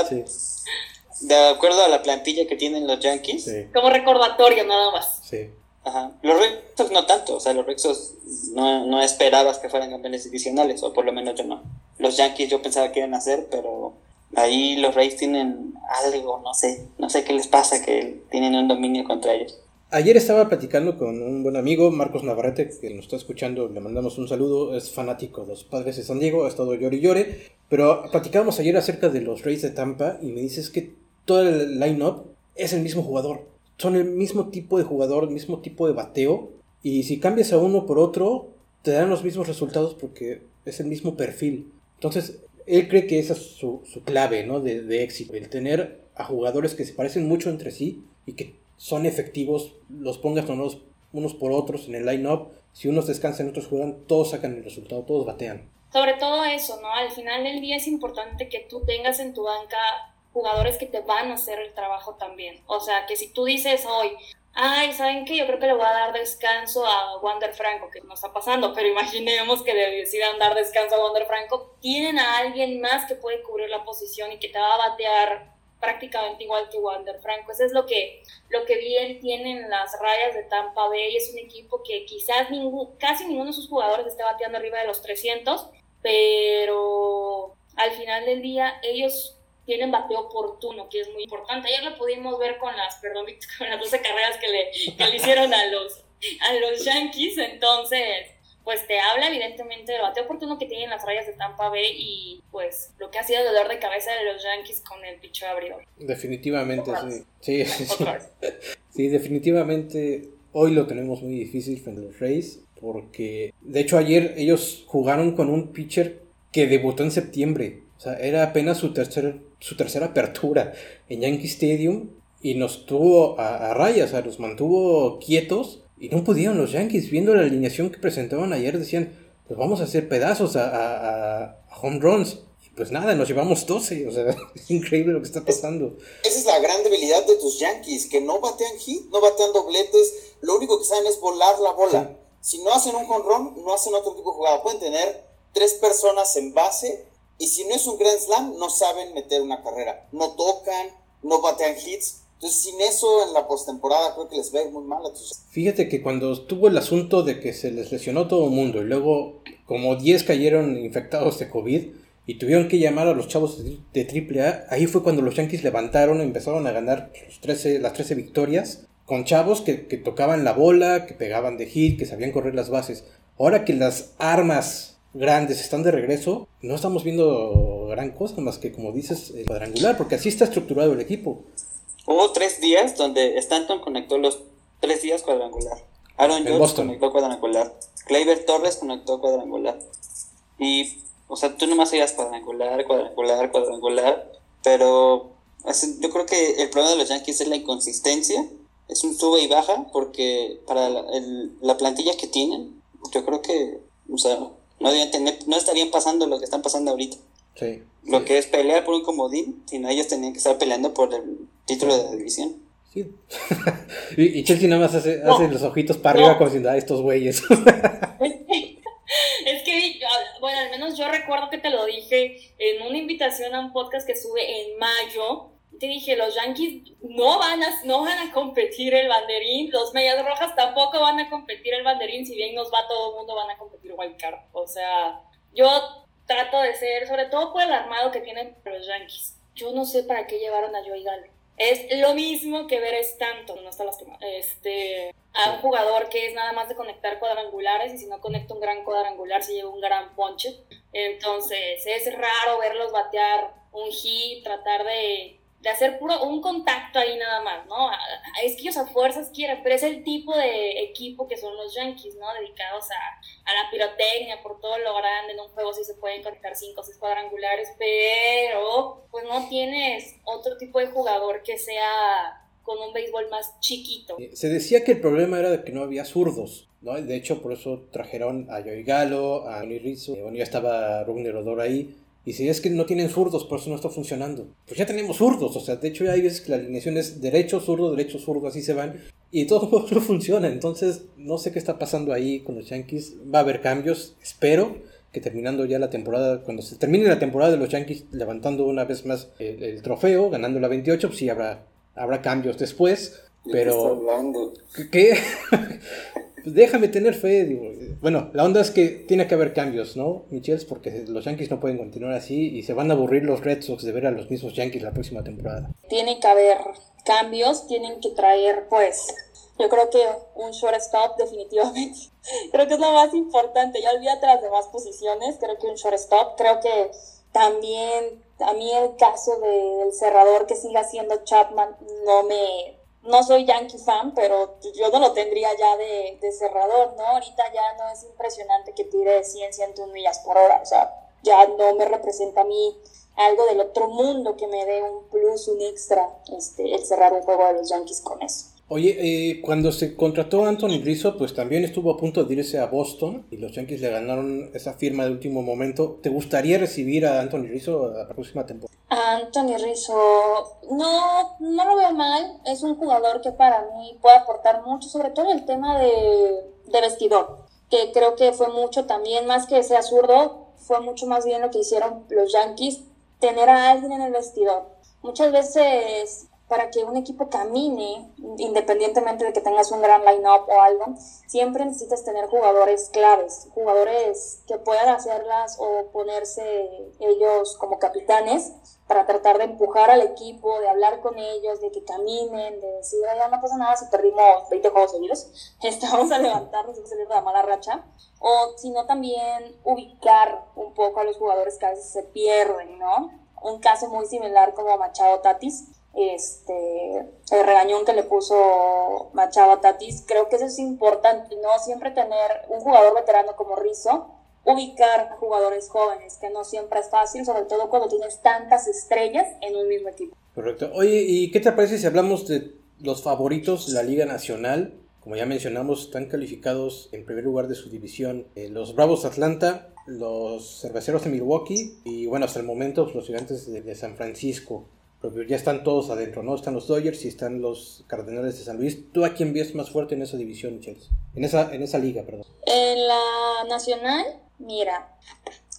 de acuerdo a la plantilla que tienen los Yankees. Como recordatorio nada más. Sí. Ajá. Los Red no tanto, o sea, los Red no, no esperabas que fueran campeones adicionales, o por lo menos yo no. Los Yankees yo pensaba que iban a hacer, pero ahí los Rays tienen algo, no sé, no sé qué les pasa, que tienen un dominio contra ellos. Ayer estaba platicando con un buen amigo, Marcos Navarrete, que nos está escuchando, le mandamos un saludo, es fanático de los padres de San Diego, ha estado llore y llore, pero platicábamos ayer acerca de los Rays de Tampa y me dices que todo el line-up es el mismo jugador son el mismo tipo de jugador, el mismo tipo de bateo. Y si cambias a uno por otro, te dan los mismos resultados porque es el mismo perfil. Entonces, él cree que esa es su, clave ¿no? de, de, éxito, el tener a jugadores que se parecen mucho entre sí y que son efectivos, los pongas o no unos por otros en el line-up. Si unos descansan, otros juegan, todos sacan el resultado, todos batean. Sobre todo eso, ¿no? Al final del día es importante que tú tengas en tu banca jugadores que te van a hacer el trabajo también. O sea, que si tú dices hoy, ay, ¿saben qué? Yo creo que le voy a dar descanso a Wander Franco, que no está pasando, pero imaginemos que decidan dar descanso a Wander Franco, tienen a alguien más que puede cubrir la posición y que te va a batear prácticamente igual que Wander Franco. Eso es lo que, lo que bien tienen las rayas de Tampa Bay. Es un equipo que quizás ningún, casi ninguno de sus jugadores esté bateando arriba de los 300, pero al final del día ellos tienen bateo oportuno, que es muy importante. Ayer lo pudimos ver con las, perdón, con las 12 carreras que le, que le hicieron a los, a los Yankees, entonces pues te habla evidentemente del bateo oportuno que tienen las rayas de Tampa Bay y pues lo que ha sido el dolor de cabeza de los Yankees con el picho abridor. Definitivamente, sí. Sí, sí. definitivamente hoy lo tenemos muy difícil frente a los Rays porque de hecho ayer ellos jugaron con un pitcher que debutó en septiembre. O sea, era apenas su, tercer, su tercera apertura en Yankee Stadium y nos tuvo a, a rayas, o sea, los mantuvo quietos y no pudieron los Yankees, viendo la alineación que presentaban ayer, decían, pues vamos a hacer pedazos a, home runs. Y pues nada, nos llevamos 12, o sea, es increíble lo que está pasando. esa es la gran debilidad de tus Yankees, que no batean hit, no batean dobletes, lo único que saben es volar la bola. Si no hacen un home run, no hacen otro tipo de jugada. Pueden tener tres personas en base y si no es un Grand Slam, no saben meter una carrera. No tocan, no batean hits entonces, sin eso en la postemporada creo que les va a ir muy mal a tus... Fíjate que cuando estuvo el asunto de que se les lesionó todo el mundo y luego como 10 cayeron infectados de COVID y tuvieron que llamar a los chavos de AAA, ahí fue cuando los Yankees levantaron, empezaron a ganar los 13, las 13 victorias con chavos que, tocaban la bola, que pegaban de hit, que sabían correr las bases. Ahora que las armas grandes están de regreso, no estamos viendo gran cosa más que, como dices, cuadrangular, porque así está estructurado el equipo. Hubo tres días donde Stanton conectó los tres días cuadrangular. Aaron Jones conectó cuadrangular. Kleiber Torres conectó cuadrangular. Y, o sea, tú nomás ibas cuadrangular, cuadrangular, cuadrangular. Pero yo creo que el problema de los Yankees es la inconsistencia. Es un sube y baja porque para la, plantilla que tienen, yo creo que, o sea, no, tener, no estarían pasando lo que están pasando ahorita. Sí. Lo que es pelear por un comodín, sino ellos tenían que estar peleando por el título de la división. Sí. y, Chelsea nada más hace, los ojitos para arriba como diciendo, ah, estos güeyes. es que, bueno, al menos yo recuerdo que te lo dije en una invitación a un podcast que sube en mayo. Te dije, los Yankees no van a, no van a competir el banderín, los Medias Rojas tampoco van a competir el banderín, si bien nos va todo el mundo, van a competir Wildcard. O sea, yo trato de ser, sobre todo por el armado que tienen los Yankees. Yo no sé para qué llevaron a Joey Galo. Es lo mismo que ver Stanton, no está lastimado. Este, a un jugador que es nada más de conectar cuadrangulares y si no conecta un gran cuadrangular se lleva un gran ponche. Entonces es raro verlos batear un hit, tratar de de hacer puro un contacto ahí nada más, ¿no? Es que ellos a fuerzas quieren, pero es el tipo de equipo que son los Yankees, ¿no? Dedicados a, a la pirotecnia, por todo lo grande, en un juego sí se pueden conectar cinco o seis cuadrangulares, pero pues no tienes otro tipo de jugador que sea con un béisbol más chiquito. Eh, se decía que el problema era de que no había zurdos, ¿no? De hecho, por eso trajeron a Joey Galo, a Oni Rizzo, bueno, ya estaba Rugner Odor ahí, y si es que no tienen zurdos, por eso no está funcionando. Pues ya tenemos zurdos, o sea, de hecho hay veces que la alineación es derecho, zurdo, derecho, zurdo, así se van. Y todo no funciona. Entonces, no sé qué está pasando ahí con los Yankees. Va a haber cambios, espero que terminando ya la temporada, cuando se termine la temporada de los Yankees levantando una vez más el, trofeo, ganando la 28, pues sí habrá, habrá cambios después. Pero... ¿Qué? Pues déjame tener fe. Digo. Bueno, la onda es que tiene que haber cambios, ¿no, Michels? Porque los Yankees no pueden continuar así y se van a aburrir los Red Sox de ver a los mismos Yankees la próxima temporada. Tiene que haber cambios, tienen que traer, pues, yo creo que un shortstop definitivamente. creo que es lo más importante. Ya olvídate las demás posiciones, creo que un shortstop, creo que también a mí el caso del cerrador que siga siendo Chapman no me no soy Yankee fan, pero yo no lo tendría ya de, cerrador, ¿no? Ahorita ya no es impresionante que tire 100, 101 millas por hora, o sea, ya no me representa a mí algo del otro mundo que me dé un plus, un extra, este, el cerrar un juego de los Yankees con eso. Oye, eh, cuando se contrató a Anthony Rizzo, pues también estuvo a punto de irse a Boston y los Yankees le ganaron esa firma de último momento. ¿Te gustaría recibir a Anthony Rizzo la próxima temporada? Anthony Rizzo, no, no lo veo mal. Es un jugador que para mí puede aportar mucho, sobre todo el tema de, de vestidor, que creo que fue mucho también, más que sea zurdo, fue mucho más bien lo que hicieron los Yankees, tener a alguien en el vestidor. Muchas veces para que un equipo camine, independientemente de que tengas un gran line-up o algo, siempre necesitas tener jugadores claves, jugadores que puedan hacerlas o ponerse ellos como capitanes para tratar de empujar al equipo, de hablar con ellos, de que caminen, de decir, ya no pasa nada si perdimos 20 juegos seguidos, vamos a levantarnos y salir de la mala racha, o sino también ubicar un poco a los jugadores que a veces se pierden, ¿no? Un caso muy similar como Machado Tatis, este, el regañón que le puso Machado Tatis, creo que eso es importante, ¿no? Siempre tener un jugador veterano como Rizzo, ubicar jugadores jóvenes, que no siempre es fácil, sobre todo cuando tienes tantas estrellas en un mismo equipo. Correcto. Oye, ¿y qué te parece si hablamos de los favoritos de la Liga Nacional? Como ya mencionamos, están calificados en primer lugar de su división eh, los Bravos Atlanta, los Cerveceros de Milwaukee y bueno, hasta el momento los Gigantes de San Francisco ya están todos adentro, ¿no? Están los Dodgers y están los Cardenales de San Luis. ¿Tú a quién ves más fuerte en esa división, Chelsea? En esa, en esa liga, perdón. En la nacional, mira,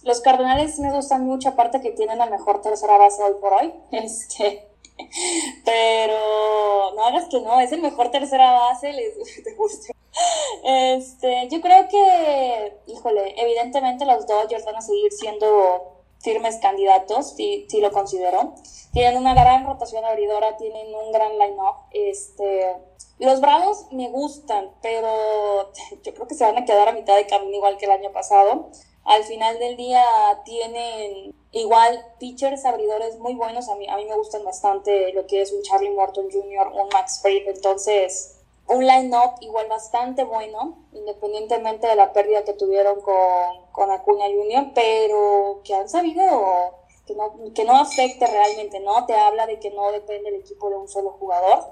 los Cardenales me gustan mucho, aparte que tienen la mejor tercera base hoy por hoy. Este, pero no hagas que no, es el mejor tercera base, les te guste. Este, yo creo que, híjole, evidentemente los Dodgers van a seguir siendo firmes candidatos, si sí lo considero. Tienen una gran rotación abridora, tienen un gran line-up. Este, los Bravos me gustan, pero yo creo que se van a quedar a mitad de camino igual que el año pasado. Al final del día tienen igual pitchers abridores muy buenos. A mí, a mí me gustan bastante lo que es un Charlie Morton Jr., un Max Fried. Entonces, un line-up igual bastante bueno, independientemente de la pérdida que tuvieron con, con Acuña Junior, pero que han sabido que no, que no afecte realmente, ¿no? Te habla de que no depende el equipo de un solo jugador.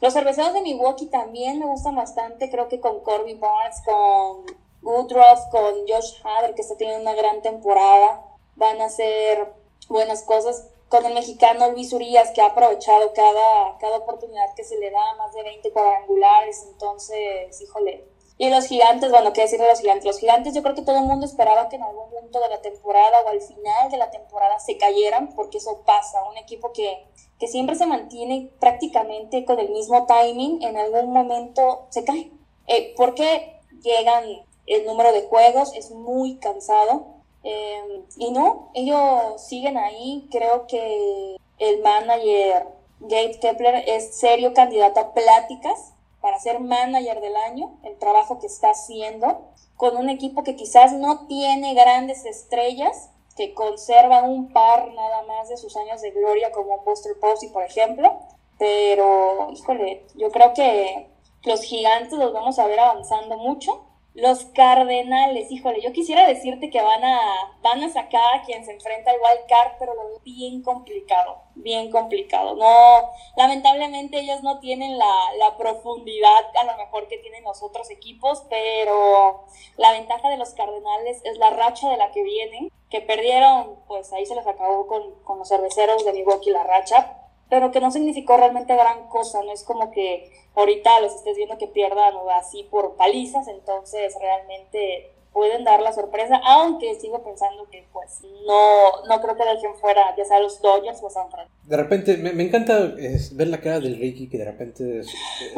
Los cerveceros de Milwaukee también me gustan bastante, creo que con Corby Barnes, con Woodruff, con Josh Hader, que está teniendo una gran temporada, van a hacer buenas cosas con el mexicano Luis Urias, que ha aprovechado cada, cada oportunidad que se le da, más de 20 cuadrangulares, entonces, híjole. Y los gigantes, bueno, ¿qué decir de los gigantes? Los gigantes yo creo que todo el mundo esperaba que en algún punto de la temporada o al final de la temporada se cayeran, porque eso pasa, un equipo que, que siempre se mantiene prácticamente con el mismo timing, en algún momento se cae. Eh, porque llegan el número de juegos, es muy cansado, Em, y no, ellos siguen ahí. Creo que el manager Gabe Kepler es serio candidato a pláticas para ser manager del año, el trabajo que está haciendo, con un equipo que quizás no tiene grandes estrellas, que conserva un par nada más de sus años de gloria, como Buster Posey, por ejemplo. Pero, híjole, yo creo que los gigantes los vamos a ver avanzando mucho los Cardenales, híjole, yo quisiera decirte que van a, van a sacar a quien se enfrenta al Wild Card, pero lo veo bien complicado, bien complicado. No, lamentablemente ellos no tienen la, la profundidad a lo mejor que tienen los otros equipos, pero la ventaja de los Cardenales es la racha de la que vienen, que perdieron, pues ahí se les acabó con, con los cerveceros de Milwaukee la racha, pero que no significó realmente gran cosa, no es como que ahorita los estés viendo que pierdan así por palizas, entonces realmente pueden dar la sorpresa, aunque sigo pensando que pues no, no creo que dejen fuera ya sea los Dodgers o San Francisco. De repente, me, encanta ver la cara del Ricky que de repente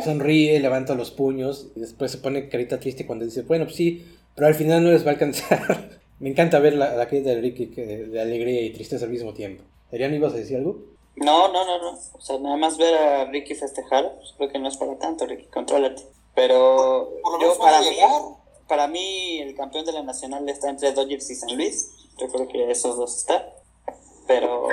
sonríe, levanta los puños y después se pone carita triste cuando dice, bueno, pues sí, pero al final no les va a alcanzar. me encanta ver la, la carita del Ricky que, de alegría y tristeza al mismo tiempo. Adrián, ¿ibas a decir algo? No, no, no, no. O sea, nada más ver a Ricky festejar, pues creo que no es para tanto, Ricky, contrólate. Pero yo, para mí, para mí, el campeón de la nacional está entre Dodgers y San Luis. Yo creo que esos dos están. Pero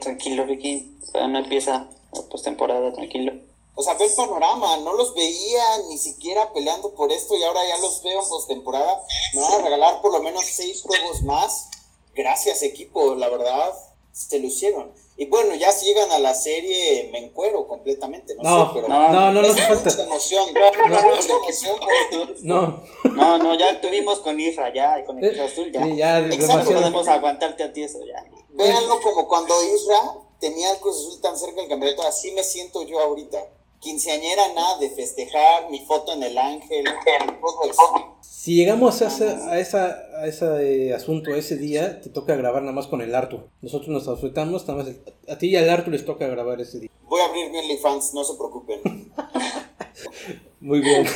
tranquilo, Ricky. no empieza la postemporada, tranquilo. O sea, ve el panorama, no los veía ni siquiera peleando por esto y ahora ya los veo en postemporada. Me van a regalar por lo menos seis juegos más. Gracias, equipo, la verdad se lucieron. Y bueno, ya si llegan a la serie me encuero completamente, no, No, sé, pero no, no, no, es hace falta. mucha emoción, No, no, no, mucha emoción por- No, No, no, ya tuvimos con Isra, ya, y con el Cruz Azul, ya. sí, ya, Exacto, No podemos aguantarte a ti eso, ya. Véanlo como cuando Isra tenía el Cruz Azul tan cerca del campeonato, así me siento yo ahorita. Quinceañera, nada de festejar, mi foto en el ángel. Si llegamos a, esa, a, esa, a ese asunto ese día, te toca grabar nada más con el Arthur. Nosotros nos ausentamos, nada más el- a ti y al Arthur les toca grabar ese día. Voy a abrir mi OnlyFans, no se preocupen. Muy bien.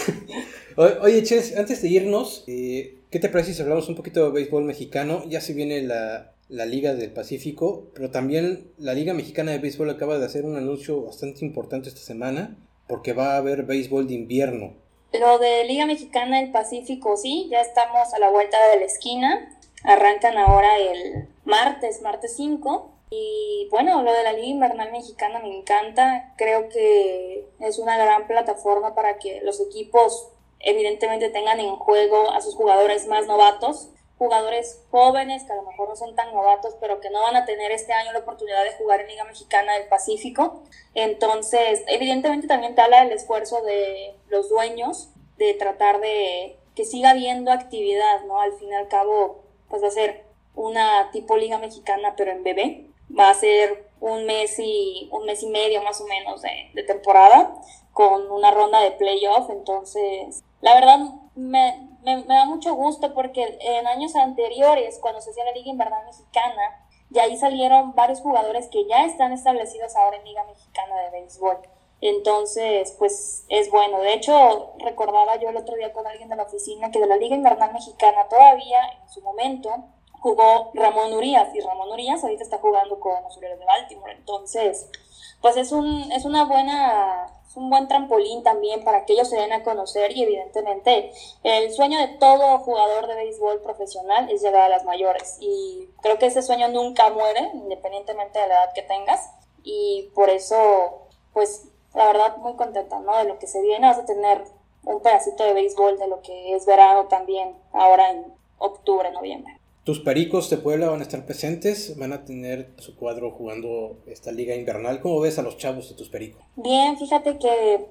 Oye, Ches, antes de irnos, eh, ¿qué te parece si hablamos un poquito de béisbol mexicano? Ya se viene la, la Liga del Pacífico, pero también la Liga Mexicana de Béisbol acaba de hacer un anuncio bastante importante esta semana, porque va a haber béisbol de invierno. Lo de Liga Mexicana del Pacífico, sí, ya estamos a la vuelta de la esquina. Arrancan ahora el martes, martes 5. Y bueno, lo de la Liga Invernal Mexicana me encanta. Creo que es una gran plataforma para que los equipos evidentemente tengan en juego a sus jugadores más novatos. Jugadores jóvenes que a lo mejor no son tan novatos, pero que no van a tener este año la oportunidad de jugar en Liga Mexicana del Pacífico. Entonces, evidentemente también te habla del esfuerzo de los dueños de tratar de que siga habiendo actividad, ¿no? Al fin y al cabo, pues va a ser una tipo liga mexicana, pero en bebé. Va a ser un mes y, un mes y medio más o menos de, de temporada con una ronda de playoff. Entonces, la verdad me, me, me da mucho gusto porque en años anteriores, cuando se hacía la Liga Invernal Mexicana, y ahí salieron varios jugadores que ya están establecidos ahora en Liga Mexicana de Béisbol. Entonces, pues es bueno. De hecho, recordaba yo el otro día con alguien de la oficina que de la Liga Invernal Mexicana todavía en su momento jugó Ramón Urias y Ramón Urias ahorita está jugando con los Orioles de Baltimore. Entonces, pues es un es una buena es un buen trampolín también para que ellos se den a conocer y evidentemente el sueño de todo jugador de béisbol profesional es llegar a las mayores y creo que ese sueño nunca muere independientemente de la edad que tengas y por eso pues la verdad muy contenta ¿no? de lo que se viene vas a tener un pedacito de béisbol de lo que es verano también ahora en octubre noviembre Tus Pericos de Puebla van a estar presentes, van a tener su cuadro jugando esta liga invernal. ¿Cómo ves a los chavos de tus Pericos? Bien, fíjate que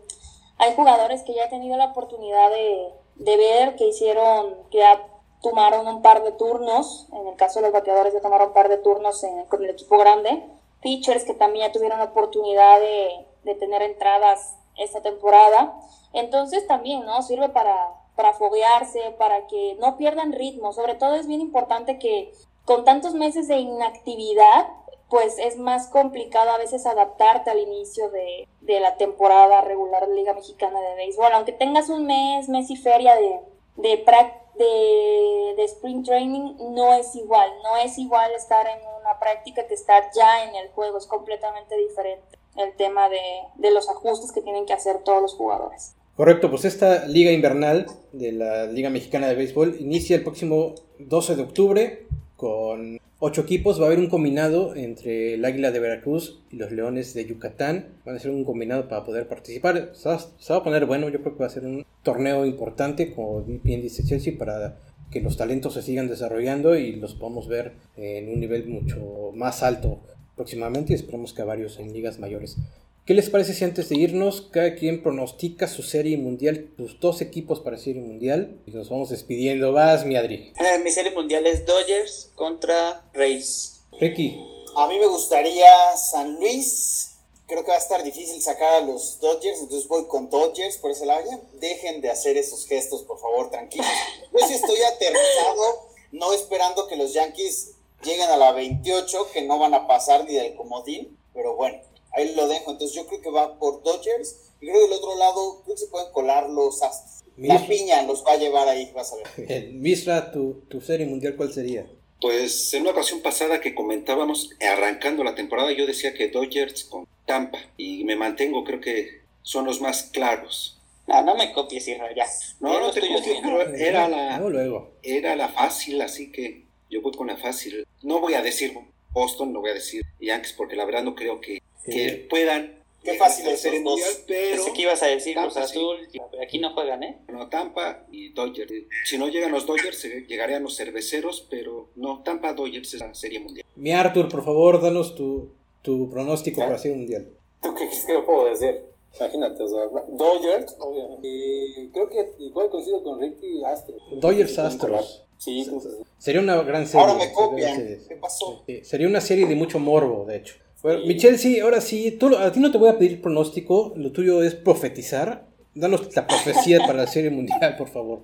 hay jugadores que ya he tenido la oportunidad de, de ver, que hicieron, que ya tomaron un par de turnos, en el caso de los bateadores ya tomaron un par de turnos en- con el equipo grande, pitchers que también ya tuvieron la oportunidad de, de tener entradas esta temporada, entonces también, ¿no? Sirve para, para foguearse, para que no pierdan ritmo, sobre todo es bien importante que con tantos meses de inactividad, pues es más complicado a veces adaptarte al inicio de, de la temporada regular de Liga Mexicana de Béisbol. Aunque tengas un mes, mes y feria de, de, prac- de, de spring training, no es igual. No es igual estar en una práctica que estar ya en el juego. Es completamente diferente el tema de, de los ajustes que tienen que hacer todos los jugadores. Correcto, pues esta liga invernal de la Liga Mexicana de Béisbol inicia el próximo 12 de octubre con ocho equipos. Va a haber un combinado entre el Águila de Veracruz y los Leones de Yucatán. Van a ser un combinado para poder participar. Se va, se va a poner bueno, yo creo que va a ser un torneo importante, como bien dice Chelsea, para que los talentos se sigan desarrollando y los podamos ver en un nivel mucho más alto próximamente y esperemos que a varios en ligas mayores. ¿Qué les parece si antes de irnos cada quien pronostica su serie mundial, sus dos equipos para serie mundial? Y nos vamos despidiendo. Vas, mi Adri. Eh, mi serie mundial es Dodgers contra Rays. Ricky. A mí me gustaría San Luis. Creo que va a estar difícil sacar a los Dodgers, entonces voy con Dodgers por ese lado. Ya dejen de hacer esos gestos, por favor, tranquilos. Yo sí estoy aterrizado, no esperando que los Yankees lleguen a la 28, que no van a pasar ni del comodín, pero bueno, ahí lo dejo. Entonces yo creo que va por Dodgers. Y creo que del otro lado, creo que se pueden colar los Astros. La piña los va a llevar ahí, vas a ver. Misra, tu, tu serie mundial, ¿cuál sería? Pues en una ocasión pasada que comentábamos, arrancando la temporada, yo decía que Dodgers con Tampa, y me mantengo, creo que son los más claros. No, no me copies, Isra, ya. No, no te bien. pero era la, luego. era la fácil, así que yo voy con la fácil. No voy a decir Boston, no voy a decir Yankees, porque la verdad no creo que, que Sí. puedan Qué fácil Serie esos dos. Mundial, pero Pensé que ibas a decir Cruz Tampa, sí. Azul, aquí no juegan, ¿eh? no, Tampa y Dodgers. Si no llegan los Dodgers, eh, llegarían los cerveceros, pero no, Tampa Dodgers es la Serie Mundial. Mi Arthur, por favor, danos tu, tu pronóstico para la Serie Mundial. ¿Tú qué crees que yo puedo decir? Imagínate, o sea, Dodgers, obviamente. Y creo que igual coincido con Ricky Astros. Dodgers Astros. Sí, pues, Sería una gran serie. Ahora me copian. ¿Qué pasó? Sí, sería una serie de mucho morbo, de hecho. Bueno, Michelle, sí, ahora sí, tú, a ti no te voy a pedir pronóstico, lo tuyo es profetizar. Danos la profecía para la serie mundial, por favor.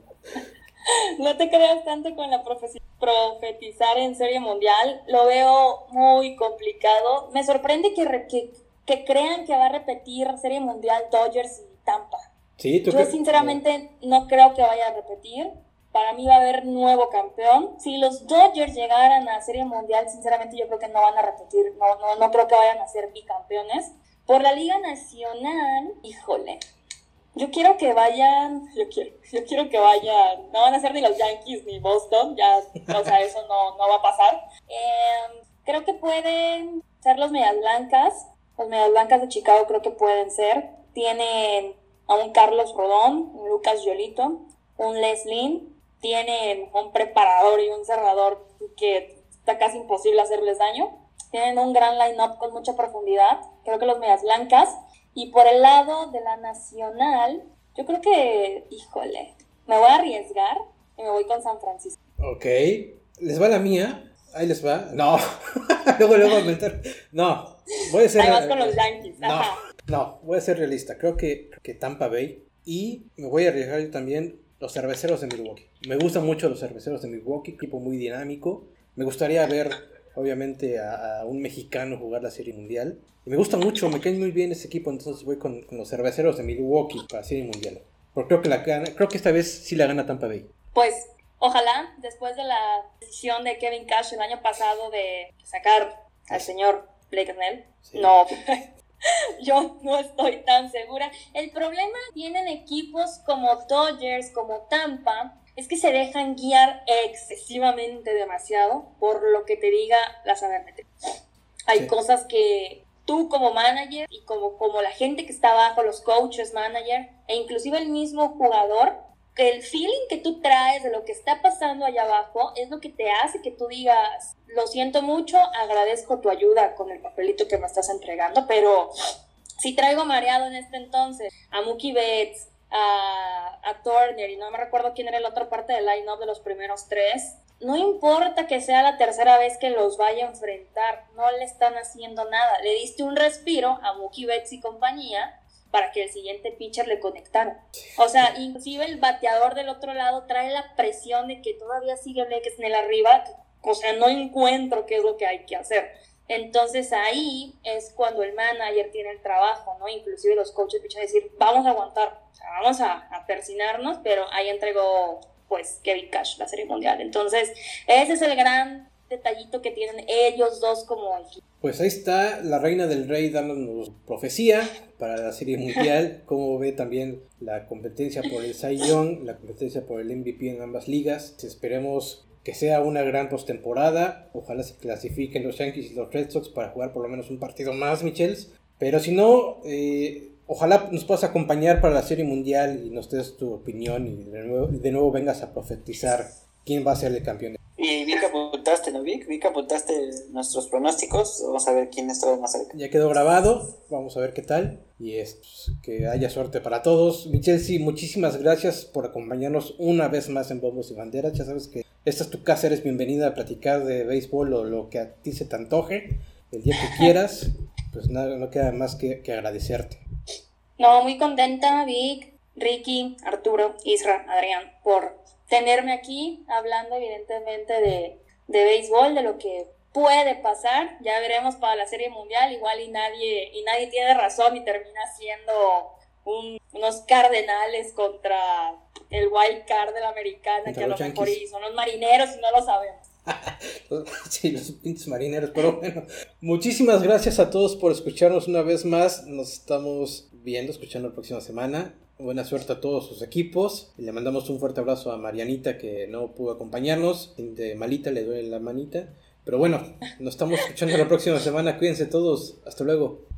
No te creas tanto con la profesi- profetizar en serie mundial. Lo veo muy complicado. Me sorprende que, re- que, que crean que va a repetir serie mundial Dodgers y Tampa. Sí, tú Yo sinceramente no creo que vaya a repetir. Para mí va a haber nuevo campeón. Si los Dodgers llegaran a Serie Mundial, sinceramente yo creo que no van a repetir. No, no, no creo que vayan a ser bicampeones. Por la Liga Nacional, híjole. Yo quiero que vayan, yo quiero, yo quiero que vayan, no van a ser ni los Yankees ni Boston, ya, o sea, eso no, no va a pasar. Eh, creo que pueden ser los Medias Blancas, los Medias Blancas de Chicago creo que pueden ser. Tienen a un Carlos Rodón, un Lucas Yolito, un Leslie, tienen un preparador y un cerrador que está casi imposible hacerles daño. Tienen un gran line-up con mucha profundidad, creo que los Medias Blancas. Y por el lado de la Nacional, yo creo que, híjole, me voy a arriesgar y me voy con San Francisco. Ok. ¿Les va la mía? Ahí les va. No. luego, luego a meter. No. Voy a ser. Además con los Yankees. No, Ajá. no, voy a ser realista. Creo que, que Tampa Bay. Y me voy a arriesgar yo también los cerveceros de Milwaukee. Me gustan mucho los cerveceros de Milwaukee, equipo muy dinámico. Me gustaría ver, obviamente, a, a un mexicano jugar la Serie Mundial. Y me gusta mucho, me cae muy bien ese equipo, entonces voy con, con los cerveceros de Milwaukee para la Serie Mundial. Porque creo que, la gana, creo que esta vez sí la gana Tampa Bay. Pues ojalá, después de la decisión de Kevin Cash el año pasado de sacar al señor Blake Snell, Sí. no, yo no estoy tan segura. El problema tienen equipos como Dodgers, como Tampa, es que se dejan guiar excesivamente demasiado por lo que te diga la sabermetría. Hay Sí. cosas que tú como manager y como, como la gente que está abajo, los coaches, manager, e inclusive el mismo jugador, el feeling que tú traes de lo que está pasando allá abajo es lo que te hace que tú digas, lo siento mucho, agradezco tu ayuda con el papelito que me estás entregando, pero si traigo mareado en este entonces a Mookie Betts, a, Turner y no me recuerdo quién era la otra parte del line-up de los primeros tres, no importa que sea la tercera vez que los vaya a enfrentar, no le están haciendo nada. Le diste un respiro a Mookie Betts y compañía para que el siguiente pitcher le conectara. O sea, inclusive el bateador del otro lado trae la presión de que todavía sigue Snell arriba. O sea, no encuentro qué es lo que hay que hacer. Entonces ahí es cuando el manager tiene el trabajo, ¿no? Inclusive los coaches a decir, vamos a aguantar, o sea, vamos a, a persinarnos, pero ahí entregó pues Kevin Cash la Serie Mundial. Entonces, ese es el gran detallito que tienen ellos dos como equipo. Pues ahí está la reina del rey dándonos profecía para la serie mundial, como ve también la competencia por el Cy Young, la competencia por el MVP en ambas ligas. Esperemos que sea una gran postemporada, ojalá se clasifiquen los Yankees y los Red Sox para jugar por lo menos un partido más, Michels. Pero si no, eh, ojalá nos puedas acompañar para la serie mundial y nos des tu opinión y de nuevo, de nuevo vengas a profetizar quién va a ser el campeón. Apuntaste, ¿no, Vic? Vi que apuntaste nuestros pronósticos. Vamos a ver quién está más cerca. Ya quedó grabado, vamos a ver qué tal. Y es pues, que haya suerte para todos. Michelle, sí, muchísimas gracias por acompañarnos una vez más en Bombos y Banderas. Ya sabes que esta es tu casa, eres bienvenida a platicar de béisbol o lo que a ti se te antoje. El día que quieras, pues nada, no queda más que, que agradecerte. No, muy contenta, Vic, Ricky, Arturo, Isra, Adrián, por tenerme aquí hablando evidentemente de, de béisbol, de lo que puede pasar. Ya veremos para la Serie Mundial, igual y nadie, y nadie tiene razón y termina siendo un- unos cardenales contra el wild card de la americana, Contra que a lo mejor son los marineros y no lo sabemos. Sí, los pinches marineros, pero bueno. Muchísimas gracias a todos por escucharnos una vez más. Nos estamos viendo, escuchando la próxima semana. Buena suerte a todos sus equipos. Le mandamos un fuerte abrazo a Marianita que no pudo acompañarnos. De malita le duele la manita. Pero bueno, nos estamos escuchando la próxima semana. Cuídense todos. Hasta luego.